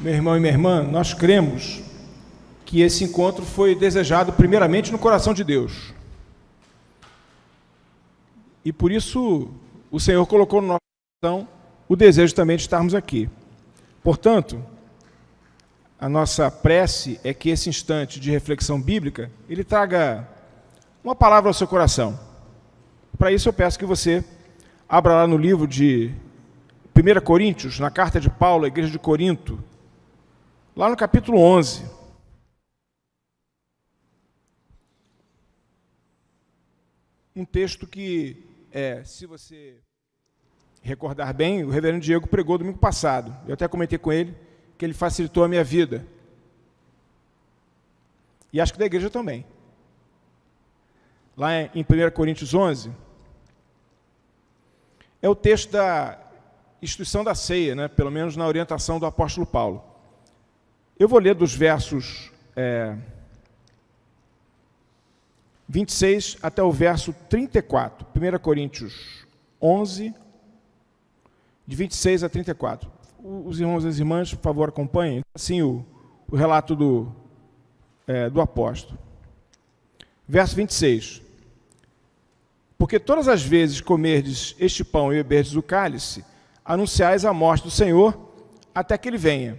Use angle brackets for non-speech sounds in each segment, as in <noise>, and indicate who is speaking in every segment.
Speaker 1: Meu irmão e minha irmã, nós cremos que esse encontro foi desejado primeiramente no coração de Deus. E por isso o Senhor colocou no nosso coração o desejo também de estarmos aqui. Portanto, a nossa prece é que esse instante de reflexão bíblica, ele traga uma palavra ao seu coração. Para isso eu peço que você abra lá no livro de 1 Coríntios, na carta de Paulo à igreja de Corinto, lá no capítulo 11. Um texto que, é, se você recordar bem, o reverendo Diego pregou domingo passado. Eu até comentei com ele que ele facilitou a minha vida. E acho que da igreja também. Lá em 1 Coríntios 11, é o texto da instituição da ceia, né? pelo menos na orientação do apóstolo Paulo. Eu vou ler dos versos é, 26 até o verso 34. 1 Coríntios 11, de 26 a 34. Os irmãos e as irmãs, por favor, acompanhem. Assim, o, o relato do, é, do apóstolo. Verso 26. Porque todas as vezes comerdes este pão e beberdes o cálice, anunciais a morte do Senhor até que ele venha.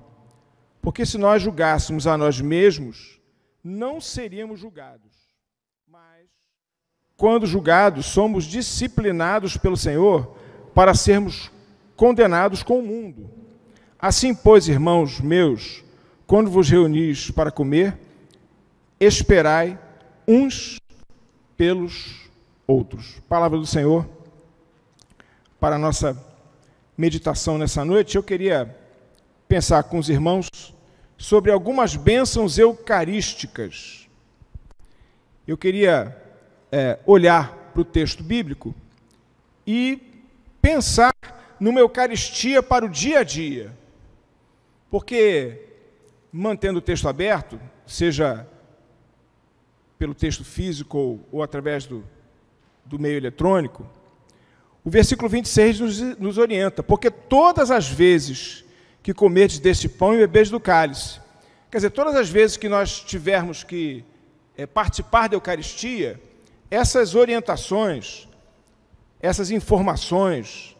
Speaker 1: Porque se nós julgássemos a nós mesmos, não seríamos julgados. Mas, quando julgados, somos disciplinados pelo Senhor para sermos condenados com o mundo. Assim, pois, irmãos meus, quando vos reunis para comer, esperai uns pelos outros. Palavra do Senhor para a nossa meditação nessa noite, eu queria pensar com os irmãos sobre algumas bênçãos eucarísticas. Eu queria é, olhar para o texto bíblico e pensar numa Eucaristia para o dia a dia. Porque, mantendo o texto aberto, seja pelo texto físico ou, ou através do, do meio eletrônico, o versículo 26 nos, nos orienta, porque todas as vezes que comerdes deste pão e bebedes do cálice, quer dizer, todas as vezes que nós tivermos que é, participar da Eucaristia, essas orientações, essas informações,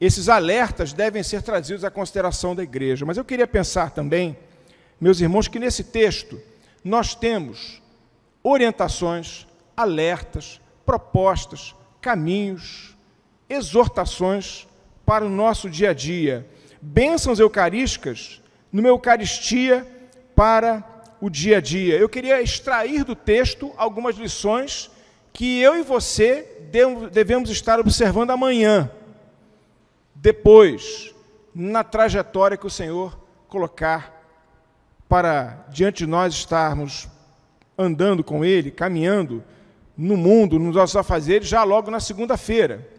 Speaker 1: esses alertas devem ser trazidos à consideração da igreja. Mas eu queria pensar também, meus irmãos, que nesse texto nós temos orientações, alertas, propostas, caminhos, exortações para o nosso dia a dia, bênçãos eucarísticas numa Eucaristia para o dia a dia. Eu queria extrair do texto algumas lições que eu e você devemos estar observando amanhã, depois, na trajetória que o Senhor colocar para diante de nós estarmos andando com Ele, caminhando no mundo, nos nossos afazeres, já logo na segunda-feira.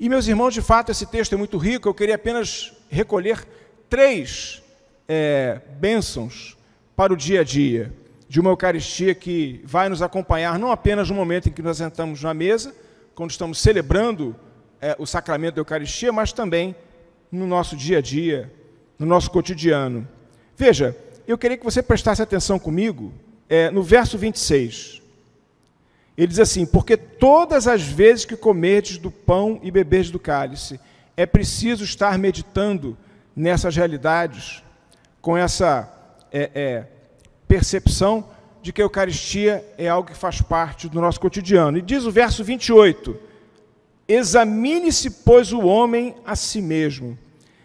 Speaker 1: E, meus irmãos, de fato, esse texto é muito rico, eu queria apenas recolher três é, bênçãos para o dia a dia de uma Eucaristia que vai nos acompanhar não apenas no momento em que nós sentamos na mesa, quando estamos celebrando é, o sacramento da Eucaristia, mas também no nosso dia a dia, no nosso cotidiano. Veja, eu queria que você prestasse atenção comigo é, no verso 26. Ele diz assim: Porque todas as vezes que comerdes do pão e beberdes do cálice, é preciso estar meditando nessas realidades, com essa é, é, percepção de que a Eucaristia é algo que faz parte do nosso cotidiano. E diz o verso 28: Examine-se, pois, o homem a si mesmo.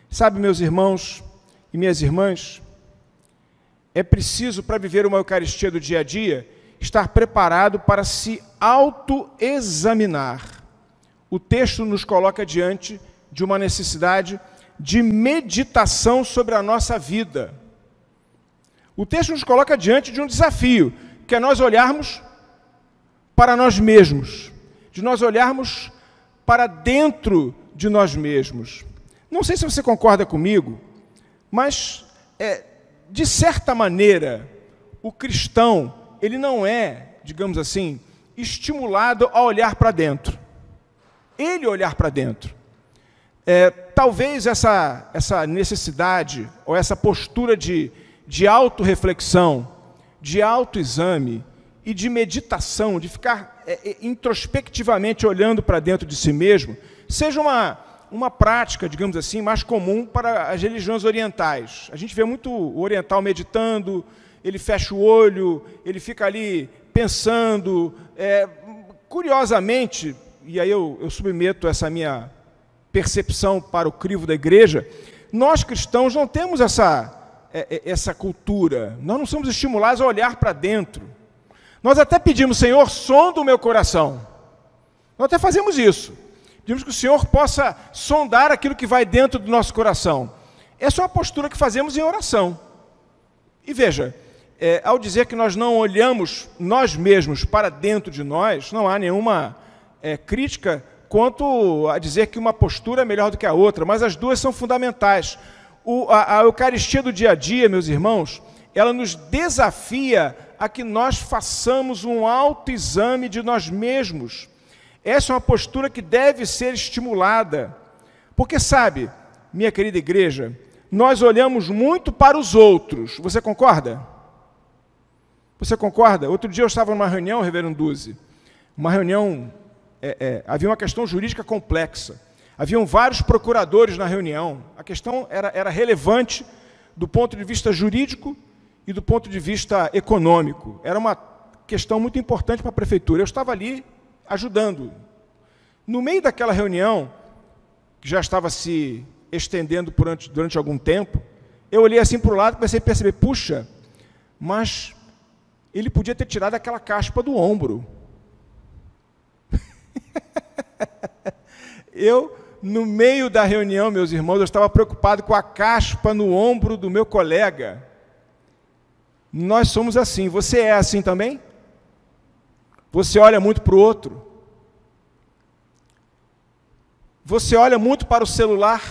Speaker 1: Sabe, meus irmãos e minhas irmãs, é preciso, para viver uma Eucaristia do dia a dia, estar preparado para se autoexaminar. O texto nos coloca diante de uma necessidade de meditação sobre a nossa vida. O texto nos coloca diante de um desafio, que é nós olharmos para nós mesmos, de nós olharmos para dentro de nós mesmos. Não sei se você concorda comigo, mas é, de certa maneira o cristão ele não é, digamos assim, estimulado a olhar para dentro. Ele olhar para dentro. É, talvez essa, essa necessidade ou essa postura de, de autorreflexão, de autoexame e de meditação, de ficar é, é introspectivamente olhando para dentro de si mesmo, seja uma, uma prática, digamos assim, mais comum para as religiões orientais. A gente vê muito o oriental meditando, ele fecha o olho, ele fica ali pensando. É, curiosamente, e aí eu, eu submeto essa minha percepção para o crivo da igreja, nós cristãos não temos essa, é, é, essa cultura, nós não somos estimulados a olhar para dentro. Nós até pedimos, Senhor, sonda o meu coração. Nós até fazemos isso. Pedimos que o Senhor possa sondar aquilo que vai dentro do nosso coração. Essa é uma postura que fazemos em oração. E veja, é, ao dizer que nós não olhamos nós mesmos para dentro de nós, não há nenhuma é, crítica quanto a dizer que uma postura é melhor do que a outra, mas as duas são fundamentais. O, a, a Eucaristia do dia a dia, meus irmãos, ela nos desafia a que nós façamos um autoexame de nós mesmos. Essa é uma postura que deve ser estimulada. Porque, sabe, minha querida igreja, nós olhamos muito para os outros. Você concorda? Você concorda? Outro dia eu estava numa reunião, Reverendo Duzi, uma reunião é, é, havia uma questão jurídica complexa. Haviam vários procuradores na reunião. A questão era, era relevante do ponto de vista jurídico e do ponto de vista econômico. Era uma questão muito importante para a prefeitura. Eu estava ali ajudando. No meio daquela reunião, que já estava se estendendo durante, durante algum tempo, eu olhei assim para o lado e comecei a perceber: puxa, mas ele podia ter tirado aquela caspa do ombro. <laughs> eu, no meio da reunião, meus irmãos, eu estava preocupado com a caspa no ombro do meu colega. Nós somos assim. Você é assim também? Você olha muito para o outro? Você olha muito para o celular?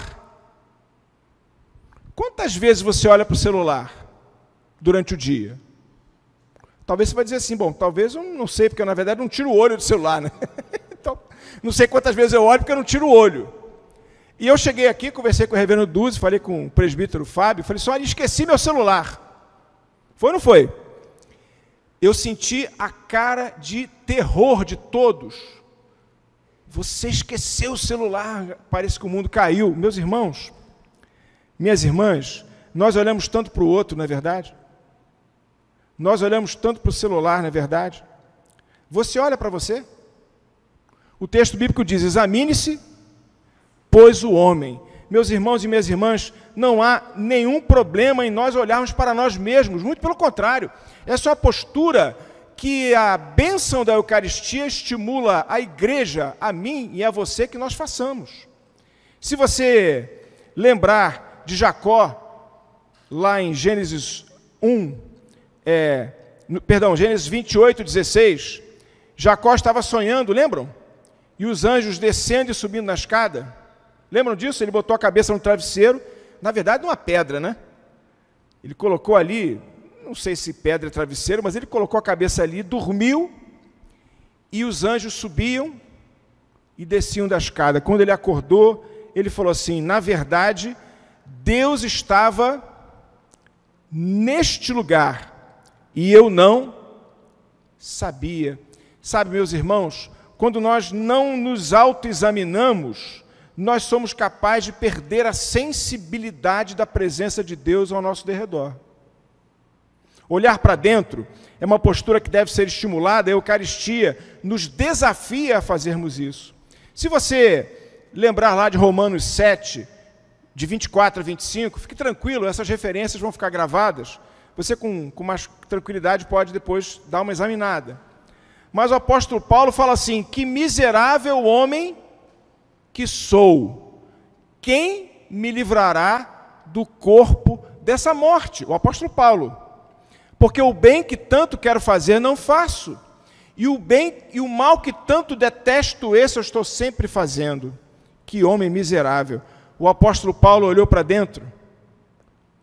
Speaker 1: Quantas vezes você olha para o celular durante o dia? Talvez você vai dizer assim, bom, talvez eu não sei, porque eu, na verdade não tiro o olho do celular, né? <laughs> então, não sei quantas vezes eu olho porque eu não tiro o olho. E eu cheguei aqui, conversei com o reverendo Duzi, falei com o presbítero Fábio, falei assim, esqueci meu celular. Foi ou não foi? Eu senti a cara de terror de todos. Você esqueceu o celular, parece que o mundo caiu. Meus irmãos, minhas irmãs, nós olhamos tanto para o outro, não é verdade? Nós olhamos tanto para o celular, não é verdade? Você olha para você? O texto bíblico diz: examine-se, pois o homem. Meus irmãos e minhas irmãs, não há nenhum problema em nós olharmos para nós mesmos, muito pelo contrário. Essa é uma postura que a bênção da Eucaristia estimula a igreja, a mim e a você que nós façamos. Se você lembrar de Jacó, lá em Gênesis 1, é, no, perdão, Gênesis 28, 16, Jacó estava sonhando, lembram? E os anjos descendo e subindo na escada. Lembram disso? Ele botou a cabeça no travesseiro, na verdade, numa pedra, né? Ele colocou ali, não sei se pedra é travesseiro, mas ele colocou a cabeça ali, dormiu, e os anjos subiam e desciam da escada. Quando ele acordou, ele falou assim: na verdade, Deus estava neste lugar e eu não sabia. Sabe, meus irmãos, quando nós não nos autoexaminamos, nós somos capazes de perder a sensibilidade da presença de Deus ao nosso derredor. Olhar para dentro é uma postura que deve ser estimulada, a Eucaristia nos desafia a fazermos isso. Se você lembrar lá de Romanos 7, de 24 a 25, fique tranquilo, essas referências vão ficar gravadas você com, com mais tranquilidade pode depois dar uma examinada. Mas o apóstolo Paulo fala assim: Que miserável homem que sou! Quem me livrará do corpo dessa morte? O apóstolo Paulo. Porque o bem que tanto quero fazer, não faço. E o bem e o mal que tanto detesto, esse eu estou sempre fazendo. Que homem miserável. O apóstolo Paulo olhou para dentro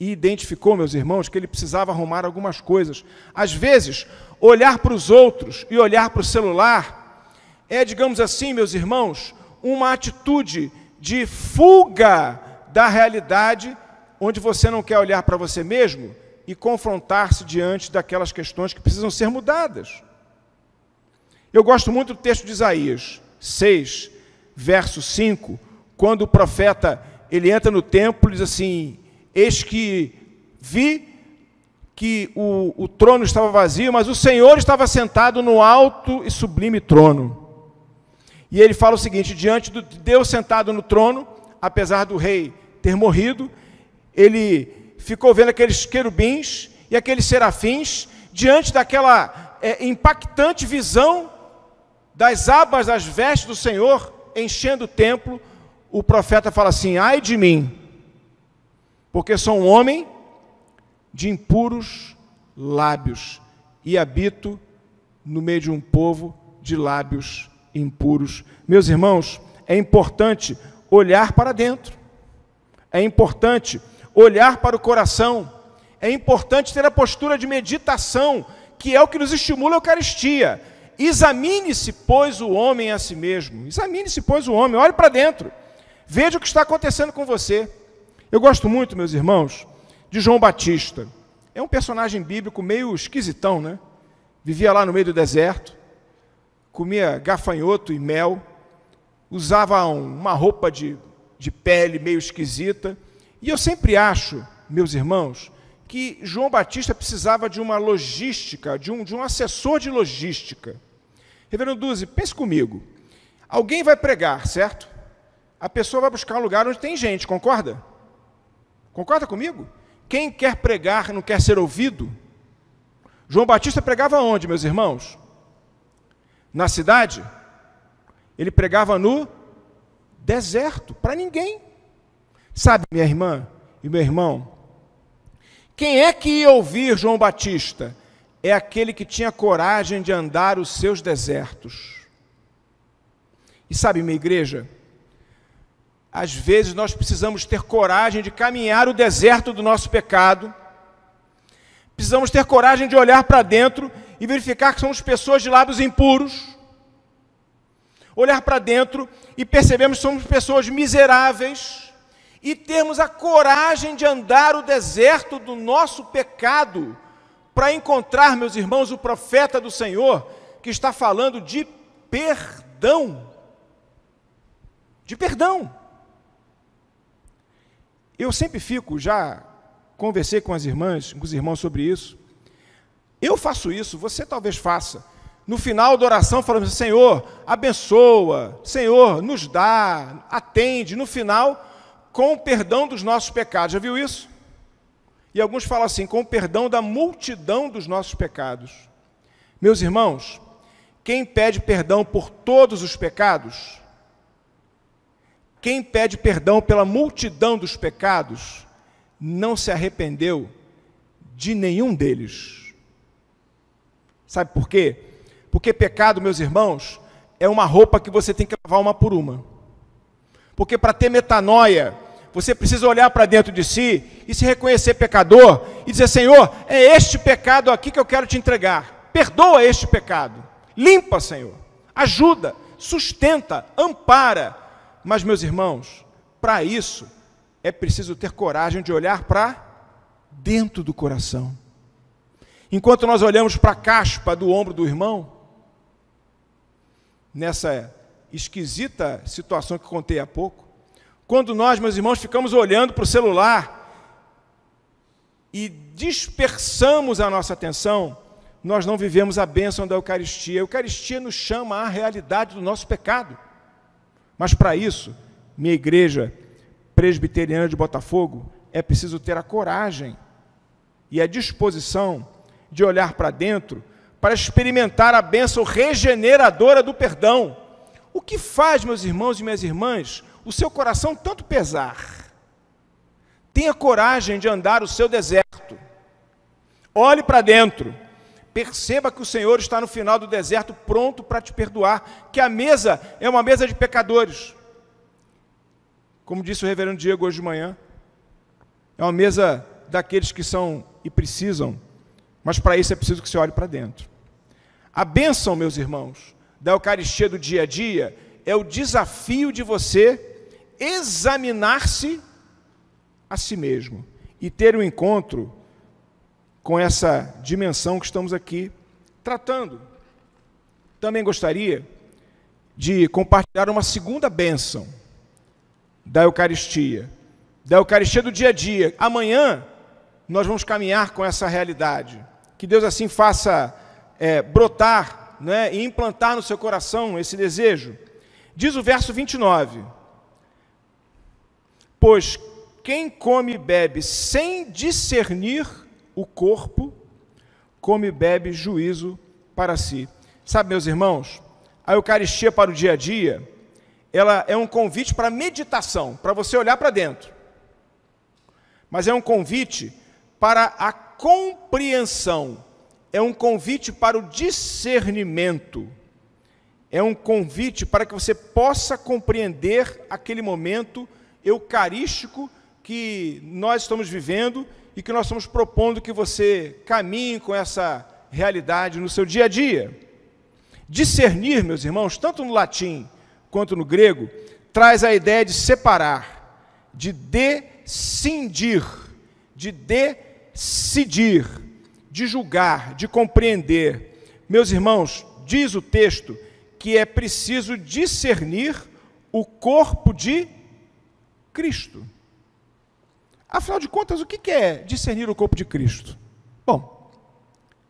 Speaker 1: e identificou, meus irmãos, que ele precisava arrumar algumas coisas. Às vezes, olhar para os outros e olhar para o celular é, digamos assim, meus irmãos, uma atitude de fuga da realidade, onde você não quer olhar para você mesmo e confrontar-se diante daquelas questões que precisam ser mudadas. Eu gosto muito do texto de Isaías 6, verso 5, quando o profeta ele entra no templo e diz assim: Eis que vi que o, o trono estava vazio, mas o Senhor estava sentado no alto e sublime trono. E ele fala o seguinte: diante de Deus sentado no trono, apesar do rei ter morrido, ele ficou vendo aqueles querubins e aqueles serafins, diante daquela é, impactante visão das abas das vestes do Senhor enchendo o templo, o profeta fala assim: ai de mim, porque sou um homem de impuros lábios e habito no meio de um povo de lábios impuros. Meus irmãos, é importante olhar para dentro, é importante olhar para o coração, é importante ter a postura de meditação, que é o que nos estimula a Eucaristia. Examine-se, pois, o homem a si mesmo. Examine-se, pois, o homem. Olhe para dentro. Veja o que está acontecendo com você. Eu gosto muito, meus irmãos, de João Batista. É um personagem bíblico meio esquisitão, né? Vivia lá no meio do deserto, comia gafanhoto e mel, usava uma roupa de, de pele meio esquisita. E eu sempre acho, meus irmãos, que João Batista precisava de uma logística, de um, de um assessor de logística. Reverendo Duzi, pense comigo. Alguém vai pregar, certo? A pessoa vai buscar um lugar onde tem gente, concorda? Concorda comigo? Quem quer pregar não quer ser ouvido? João Batista pregava onde, meus irmãos? Na cidade? Ele pregava no deserto, para ninguém. Sabe, minha irmã e meu irmão, quem é que ia ouvir João Batista? É aquele que tinha coragem de andar os seus desertos. E sabe, minha igreja, às vezes nós precisamos ter coragem de caminhar o deserto do nosso pecado. Precisamos ter coragem de olhar para dentro e verificar que somos pessoas de lábios impuros. Olhar para dentro e percebemos que somos pessoas miseráveis e termos a coragem de andar o deserto do nosso pecado para encontrar, meus irmãos, o profeta do Senhor que está falando de perdão. De perdão. Eu sempre fico, já conversei com as irmãs, com os irmãos sobre isso. Eu faço isso, você talvez faça. No final da oração, falamos: Senhor, abençoa, Senhor, nos dá, atende. No final, com o perdão dos nossos pecados. Já viu isso? E alguns falam assim: com o perdão da multidão dos nossos pecados. Meus irmãos, quem pede perdão por todos os pecados, quem pede perdão pela multidão dos pecados não se arrependeu de nenhum deles. Sabe por quê? Porque pecado, meus irmãos, é uma roupa que você tem que lavar uma por uma. Porque para ter metanoia, você precisa olhar para dentro de si e se reconhecer pecador e dizer: Senhor, é este pecado aqui que eu quero te entregar. Perdoa este pecado. Limpa, Senhor. Ajuda, sustenta, ampara, mas, meus irmãos, para isso é preciso ter coragem de olhar para dentro do coração. Enquanto nós olhamos para a caspa do ombro do irmão, nessa esquisita situação que contei há pouco, quando nós, meus irmãos, ficamos olhando para o celular e dispersamos a nossa atenção, nós não vivemos a bênção da Eucaristia. A Eucaristia nos chama à realidade do nosso pecado. Mas para isso, minha igreja presbiteriana de Botafogo, é preciso ter a coragem e a disposição de olhar para dentro para experimentar a bênção regeneradora do perdão. O que faz, meus irmãos e minhas irmãs, o seu coração tanto pesar? Tenha coragem de andar o seu deserto. Olhe para dentro. Perceba que o Senhor está no final do deserto, pronto para te perdoar, que a mesa é uma mesa de pecadores. Como disse o reverendo Diego hoje de manhã, é uma mesa daqueles que são e precisam, mas para isso é preciso que você olhe para dentro. A bênção, meus irmãos, da Eucaristia do dia a dia é o desafio de você examinar-se a si mesmo e ter um encontro com essa dimensão que estamos aqui tratando. Também gostaria de compartilhar uma segunda bênção da Eucaristia, da Eucaristia do dia a dia. Amanhã nós vamos caminhar com essa realidade. Que Deus assim faça é, brotar né, e implantar no seu coração esse desejo. Diz o verso 29. Pois quem come e bebe sem discernir o corpo, come e bebe juízo para si. Sabe, meus irmãos, a Eucaristia para o dia a dia, ela é um convite para meditação, para você olhar para dentro. Mas é um convite para a compreensão, é um convite para o discernimento, é um convite para que você possa compreender aquele momento eucarístico que nós estamos vivendo e que nós estamos propondo que você caminhe com essa realidade no seu dia a dia. Discernir, meus irmãos, tanto no latim quanto no grego, traz a ideia de separar, de descindir, de decidir, de julgar, de compreender. Meus irmãos, diz o texto que é preciso discernir o corpo de Cristo. Afinal de contas, o que é discernir o corpo de Cristo? Bom,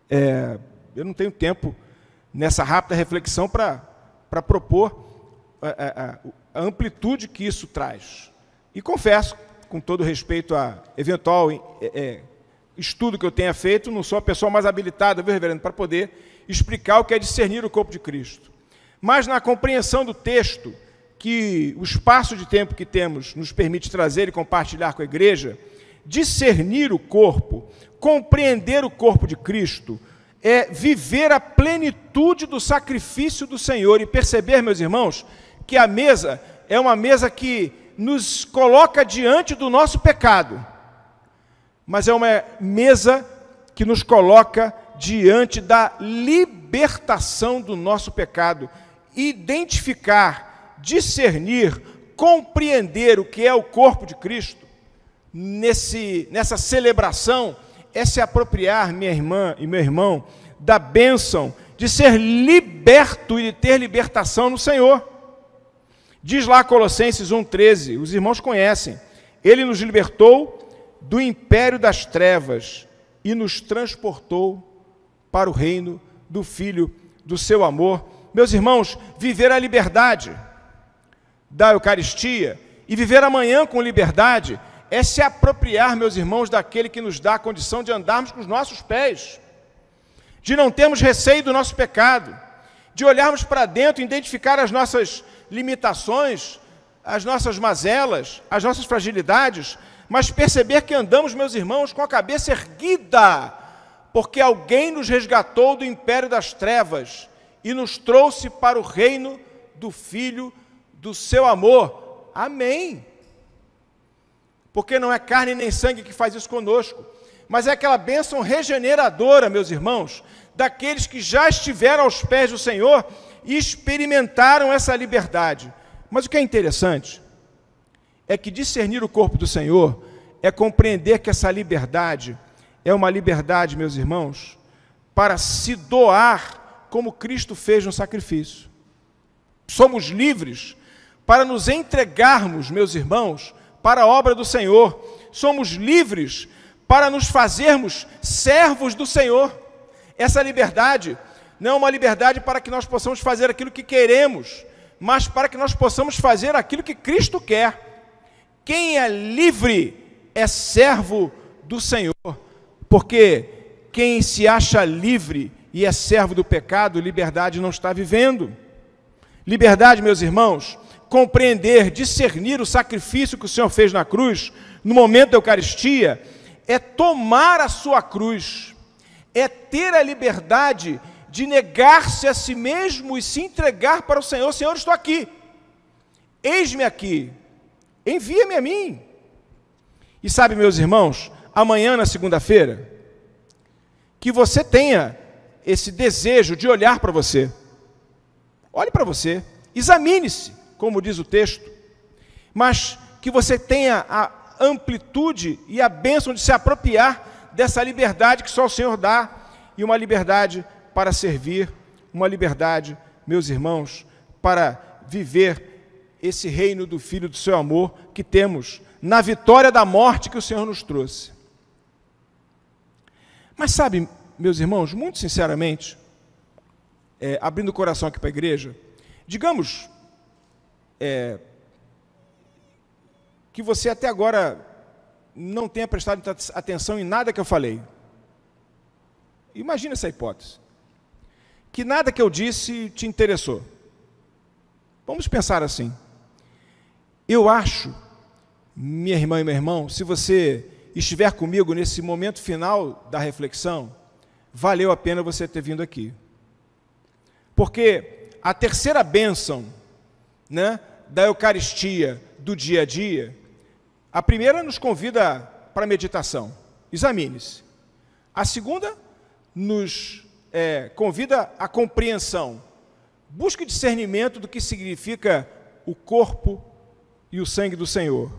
Speaker 1: é, eu não tenho tempo nessa rápida reflexão para propor a, a, a, amplitude que isso traz. E confesso, com todo respeito a eventual é, é, estudo que eu tenha feito, não sou a pessoa mais habilitada, viu, reverendo, para poder explicar o que é discernir o corpo de Cristo. Mas na compreensão do texto, que o espaço de tempo que temos nos permite trazer e compartilhar com a igreja, discernir o corpo, compreender o corpo de Cristo, é viver a plenitude do sacrifício do Senhor. E perceber, meus irmãos, que a mesa é uma mesa que nos coloca diante do nosso pecado, mas é uma mesa que nos coloca diante da libertação do nosso pecado, identificar discernir, compreender o que é o corpo de Cristo, nesse, nessa celebração, é se apropriar, minha irmã e meu irmão, da bênção de ser liberto e de ter libertação no Senhor. Diz lá Colossenses 1,13, os irmãos conhecem, Ele nos libertou do império das trevas e nos transportou para o reino do Filho do seu amor. Meus irmãos, viver a liberdade da Eucaristia e viver amanhã com liberdade é se apropriar, meus irmãos, daquele que nos dá a condição de andarmos com os nossos pés, de não termos receio do nosso pecado, de olharmos para dentro, identificar as nossas limitações, as nossas mazelas, as nossas fragilidades, mas perceber que andamos, meus irmãos, com a cabeça erguida, porque alguém nos resgatou do império das trevas e nos trouxe para o reino do Filho do seu amor. Amém. Porque não é carne nem sangue que faz isso conosco, mas é aquela bênção regeneradora, meus irmãos, daqueles que já estiveram aos pés do Senhor e experimentaram essa liberdade. Mas o que é interessante é que discernir o corpo do Senhor é compreender que essa liberdade é uma liberdade, meus irmãos, para se doar como Cristo fez no sacrifício. Somos livres para nos entregarmos, meus irmãos, para a obra do Senhor. Somos livres para nos fazermos servos do Senhor. Essa liberdade não é uma liberdade para que nós possamos fazer aquilo que queremos, mas para que nós possamos fazer aquilo que Cristo quer. Quem é livre é servo do Senhor, porque quem se acha livre e é servo do pecado, liberdade não está vivendo. Liberdade, meus irmãos, compreender, discernir o sacrifício que o Senhor fez na cruz, no momento da Eucaristia, é tomar a sua cruz, é ter a liberdade de negar-se a si mesmo e se entregar para o Senhor. Senhor, estou aqui. Eis-me aqui. Envia-me a mim. E sabe, meus irmãos, amanhã, na segunda-feira, que você tenha esse desejo de olhar para você. Olhe para você, examine-se, como diz o texto, mas que você tenha a amplitude e a bênção de se apropriar dessa liberdade que só o Senhor dá, e uma liberdade para servir, uma liberdade, meus irmãos, para viver esse reino do Filho do seu amor que temos na vitória da morte que o Senhor nos trouxe. Mas sabe, meus irmãos, muito sinceramente, é, abrindo o coração aqui para a igreja, digamos é, que você até agora não tenha prestado atenção em nada que eu falei. Imagina essa hipótese. Que nada que eu disse te interessou. Vamos pensar assim. Eu acho minha irmã e meu irmão, se você estiver comigo nesse momento final da reflexão, valeu a pena você ter vindo aqui. Porque a terceira bênção né, da Eucaristia do dia a dia, a primeira nos convida para meditação, examine-se. A segunda nos é, convida à compreensão, busque discernimento do que significa o corpo e o sangue do Senhor.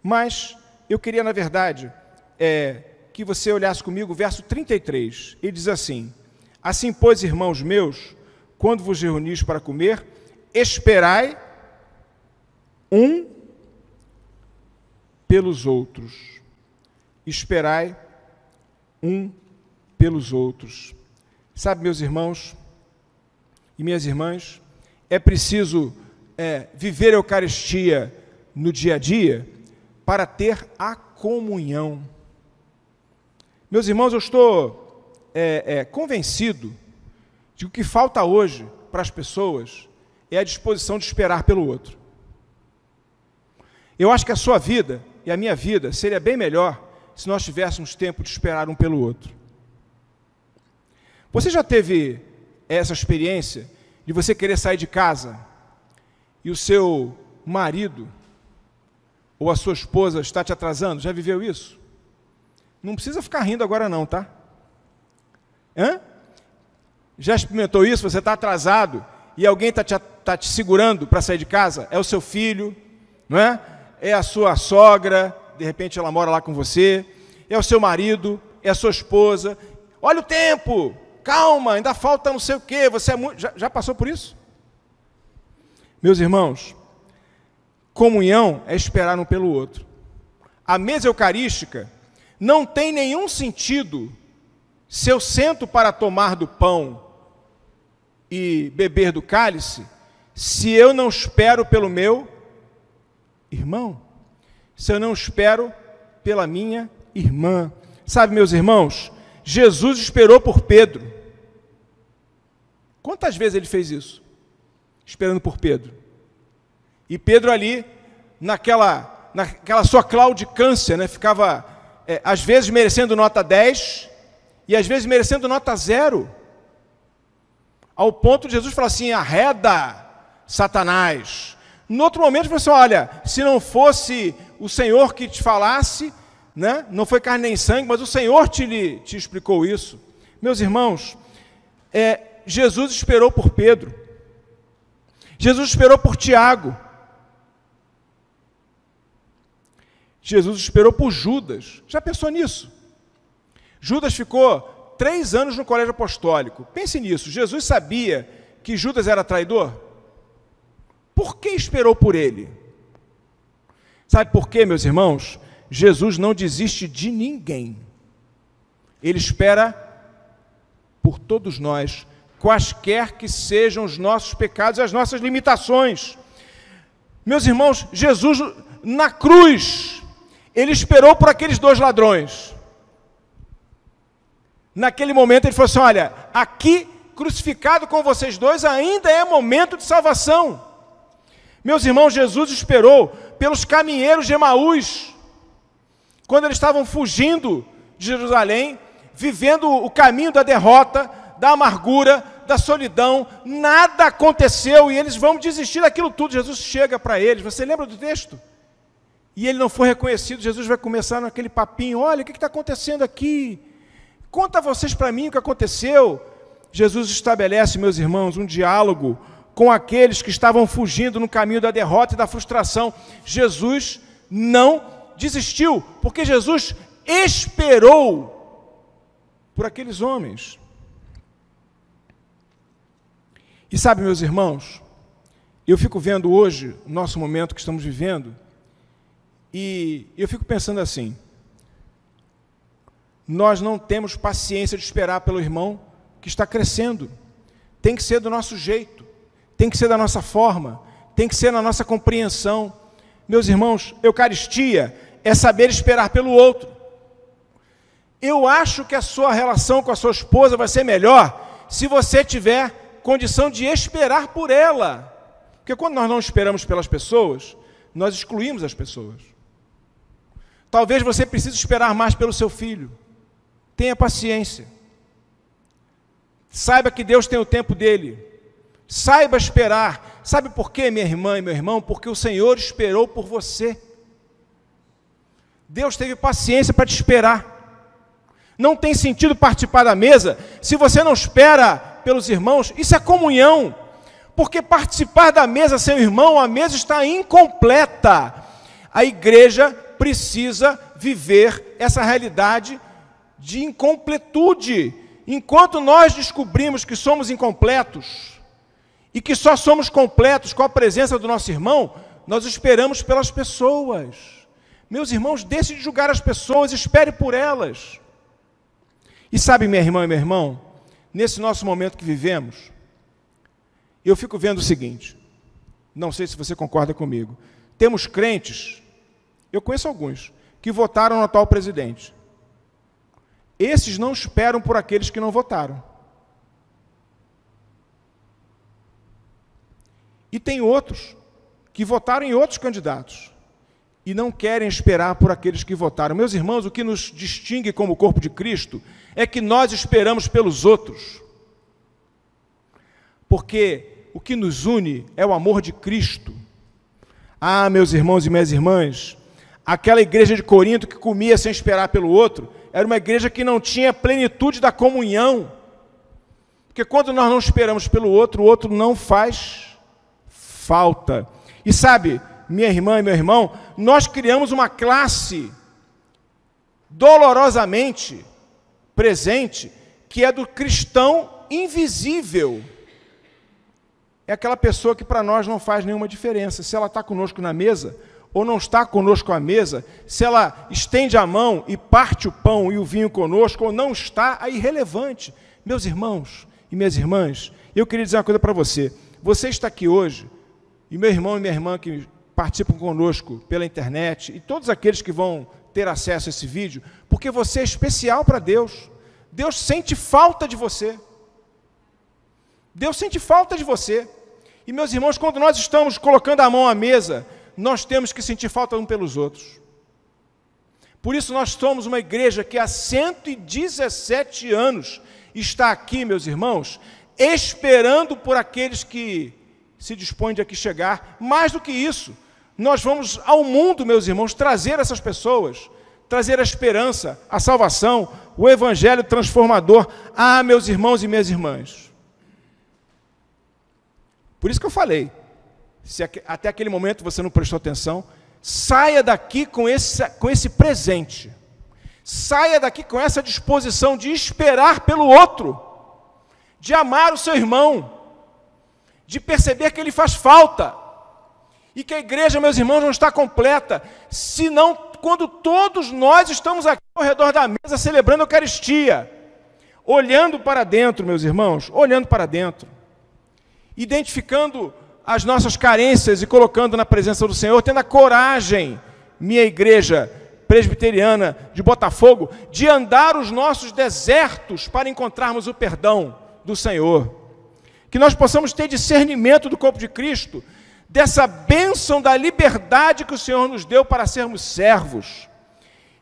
Speaker 1: Mas eu queria, na verdade, é, que você olhasse comigo o verso 33. Ele diz assim: Assim, pois, irmãos meus, quando vos reunis para comer, esperai um pelos outros. Esperai um pelos outros. Sabe, meus irmãos e minhas irmãs, é preciso é, viver a Eucaristia no dia a dia para ter a comunhão. Meus irmãos, eu estou é, é, convencido de que o que falta hoje para as pessoas é a disposição de esperar pelo outro. Eu acho que a sua vida e a minha vida seria bem melhor se nós tivéssemos tempo de esperar um pelo outro. Você já teve essa experiência de você querer sair de casa e o seu marido ou a sua esposa está te atrasando? Já viveu isso? Não precisa ficar rindo agora não, tá? Hã? Já experimentou isso? Você está atrasado e alguém está te, tá te segurando para sair de casa? É o seu filho, não é? É a sua sogra, de repente ela mora lá com você. É o seu marido, é a sua esposa. Olha o tempo, calma, ainda falta não sei o quê. Você é muito... já, já passou por isso? Meus irmãos, Comunhão é esperar um pelo outro. A mesa eucarística não tem nenhum sentido se eu sento para tomar do pão e beber do cálice, se eu não espero pelo meu irmão, se eu não espero pela minha irmã. Sabe, meus irmãos, Jesus esperou por Pedro. Quantas vezes ele fez isso? Esperando por Pedro. E Pedro ali, naquela, naquela sua claudicância, né, ficava, é, às vezes, merecendo nota 10 e às vezes merecendo nota 0. Ao ponto de Jesus falar assim: arreda, Satanás. No outro momento, assim: olha, se não fosse o Senhor que te falasse, né, não foi carne nem sangue, mas o Senhor te, te explicou isso. Meus irmãos, é, Jesus esperou por Pedro, Jesus esperou por Tiago, Jesus esperou por Judas. Já pensou nisso? Judas ficou três anos no colégio apostólico. Pense nisso. Jesus sabia que Judas era traidor? Por que esperou por ele? Sabe por quê, meus irmãos? Jesus não desiste de ninguém. Ele espera por todos nós, quaisquer que sejam os nossos pecados e as nossas limitações. Meus irmãos, Jesus na cruz, ele esperou por aqueles dois ladrões. Naquele momento ele falou assim: Olha, aqui crucificado com vocês dois ainda é momento de salvação. Meus irmãos, Jesus esperou pelos caminheiros de Emaús, quando eles estavam fugindo de Jerusalém, vivendo o caminho da derrota, da amargura, da solidão, nada aconteceu e eles vão desistir daquilo tudo. Jesus chega para eles, você lembra do texto? E ele não foi reconhecido, Jesus vai começar naquele papinho: olha, o que está acontecendo aqui? Conta vocês para mim o que aconteceu. Jesus estabelece, meus irmãos, um diálogo com aqueles que estavam fugindo no caminho da derrota e da frustração. Jesus não desistiu, porque Jesus esperou por aqueles homens. E sabe, meus irmãos, eu fico vendo hoje o nosso momento que estamos vivendo e eu fico pensando assim: nós não temos paciência de esperar pelo irmão que está crescendo. Tem que ser do nosso jeito, tem que ser da nossa forma, tem que ser na nossa compreensão. Meus irmãos, Eucaristia é saber esperar pelo outro. Eu acho que a sua relação com a sua esposa vai ser melhor se você tiver condição de esperar por ela. Porque quando nós não esperamos pelas pessoas, nós excluímos as pessoas. Talvez você precise esperar mais pelo seu filho. Tenha paciência. Saiba que Deus tem o tempo dele. Saiba esperar. Sabe por quê, minha irmã e meu irmão? Porque o Senhor esperou por você. Deus teve paciência para te esperar. Não tem sentido participar da mesa se você não espera pelos irmãos. Isso é comunhão. Porque participar da mesa sem o irmão, a mesa está incompleta. A igreja precisa viver essa realidade de incompletude. Enquanto nós descobrimos que somos incompletos e que só somos completos com a presença do nosso irmão, nós esperamos pelas pessoas. Meus irmãos, deixe de julgar as pessoas, espere por elas. E sabe, minha irmã e meu irmão, nesse nosso momento que vivemos, eu fico vendo o seguinte, não sei se você concorda comigo. Temos crentes, eu conheço alguns, que votaram no atual presidente. Esses não esperam por aqueles que não votaram. E tem outros que votaram em outros candidatos e não querem esperar por aqueles que votaram. Meus irmãos, o que nos distingue como corpo de Cristo é que nós esperamos pelos outros. Porque o que nos une é o amor de Cristo. Ah, meus irmãos e minhas irmãs, aquela igreja de Corinto que comia sem esperar pelo outro, era uma igreja que não tinha plenitude da comunhão. Porque quando nós não esperamos pelo outro, o outro não faz falta. E sabe, minha irmã e meu irmão, nós criamos uma classe dolorosamente presente, que é do cristão invisível. É aquela pessoa que para nós não faz nenhuma diferença. Se ela está conosco na mesa, ou não está conosco à mesa, se ela estende a mão e parte o pão e o vinho conosco, ou não está, é irrelevante. Meus irmãos e minhas irmãs, eu queria dizer uma coisa para você. Você está aqui hoje, e meu irmão e minha irmã que participam conosco pela internet e todos aqueles que vão ter acesso a esse vídeo, porque você é especial para Deus. Deus sente falta de você. Deus sente falta de você. E meus irmãos, quando nós estamos colocando a mão à mesa, nós temos que sentir falta um pelos outros. Por isso nós somos uma igreja que há 117 anos está aqui, meus irmãos, esperando por aqueles que se dispõem de aqui chegar. Mais do que isso, nós vamos ao mundo, meus irmãos, trazer essas pessoas, trazer a esperança, a salvação, o evangelho transformador. Ah, meus irmãos e minhas irmãs. Por isso que eu falei, se até aquele momento você não prestou atenção, saia daqui com esse, com esse presente. Saia daqui com essa disposição de esperar pelo outro, de amar o seu irmão, de perceber que ele faz falta e que a igreja, meus irmãos, não está completa, senão quando todos nós estamos aqui ao redor da mesa celebrando a Eucaristia, olhando para dentro, meus irmãos, olhando para dentro, identificando as nossas carências e colocando na presença do Senhor, tendo a coragem, minha igreja presbiteriana de Botafogo, de andar os nossos desertos para encontrarmos o perdão do Senhor. Que nós possamos ter discernimento do corpo de Cristo dessa bênção da liberdade que o Senhor nos deu para sermos servos,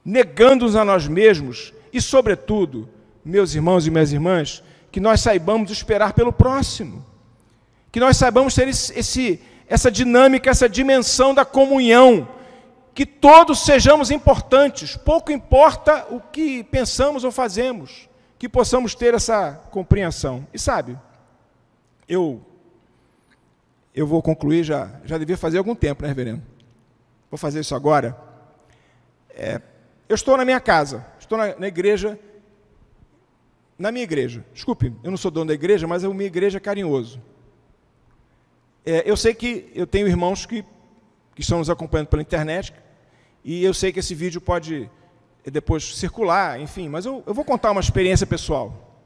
Speaker 1: negando-nos a nós mesmos e, sobretudo, meus irmãos e minhas irmãs, que nós saibamos esperar pelo próximo, que nós saibamos ter esse, essa dinâmica, essa dimensão da comunhão, que todos sejamos importantes, pouco importa o que pensamos ou fazemos, que possamos ter essa compreensão. E sabe, eu eu vou concluir, já, já devia fazer algum tempo, né, reverendo? Vou fazer isso agora. É, eu estou na minha casa, estou na, na, igreja, na minha igreja. Desculpe, eu não sou dono da igreja, mas a minha igreja é carinhoso. É, eu sei que eu tenho irmãos que, que estão nos acompanhando pela internet, e eu sei que esse vídeo pode eh, depois circular, enfim, mas eu, eu vou contar uma experiência pessoal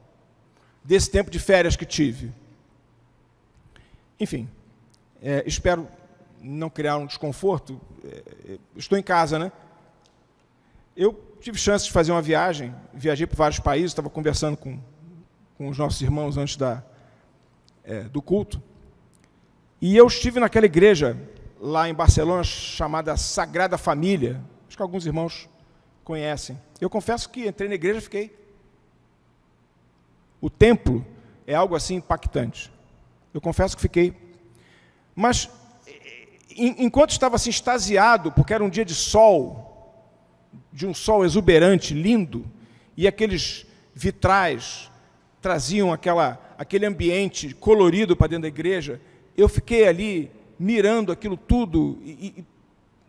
Speaker 1: desse tempo de férias que tive. Enfim, é, espero não criar um desconforto. É, estou em casa, né? Eu tive chance de fazer uma viagem, viajei por vários países, estava conversando com, com os nossos irmãos antes da, é, do culto. E eu estive naquela igreja lá em Barcelona chamada Sagrada Família. Acho que alguns irmãos conhecem. Eu confesso que entrei na igreja e fiquei. O templo é algo assim impactante. Eu confesso que fiquei mas, enquanto estava assim extasiado, porque era um dia de sol, de um sol exuberante, lindo, e aqueles vitrais traziam aquela, aquele ambiente colorido para dentro da igreja, eu fiquei ali mirando aquilo tudo e, e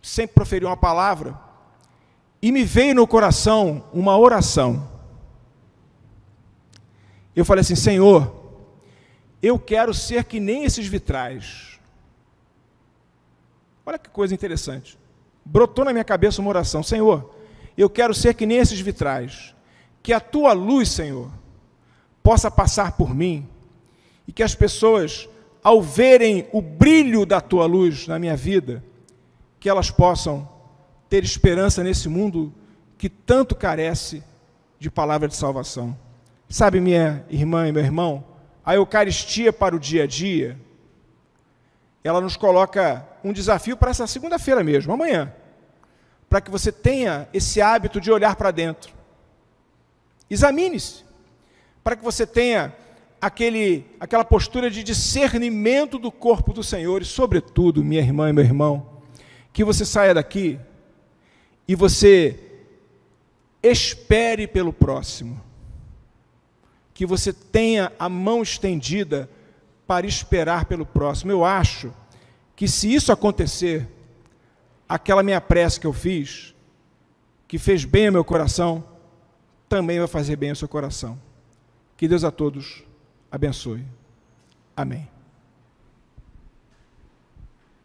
Speaker 1: sem proferir uma palavra. E me veio no coração uma oração. Eu falei assim: Senhor, eu quero ser que nem esses vitrais. Olha que coisa interessante. Brotou na minha cabeça uma oração: Senhor, eu quero ser que nem esses vitrais, que a tua luz, Senhor, possa passar por mim e que as pessoas, ao verem o brilho da tua luz na minha vida, que elas possam ter esperança nesse mundo que tanto carece de palavra de salvação. Sabe, minha irmã e meu irmão, a Eucaristia para o dia a dia, ela nos coloca um desafio para essa segunda-feira mesmo, amanhã, para que você tenha esse hábito de olhar para dentro. Examine-se, para que você tenha aquele, aquela postura de discernimento do corpo do Senhor e, sobretudo, minha irmã e meu irmão, que você saia daqui e você espere pelo próximo, que você tenha a mão estendida para esperar pelo próximo. Eu acho que se isso acontecer, aquela minha prece que eu fiz, que fez bem ao meu coração, também vai fazer bem ao seu coração. Que Deus a todos abençoe. Amém.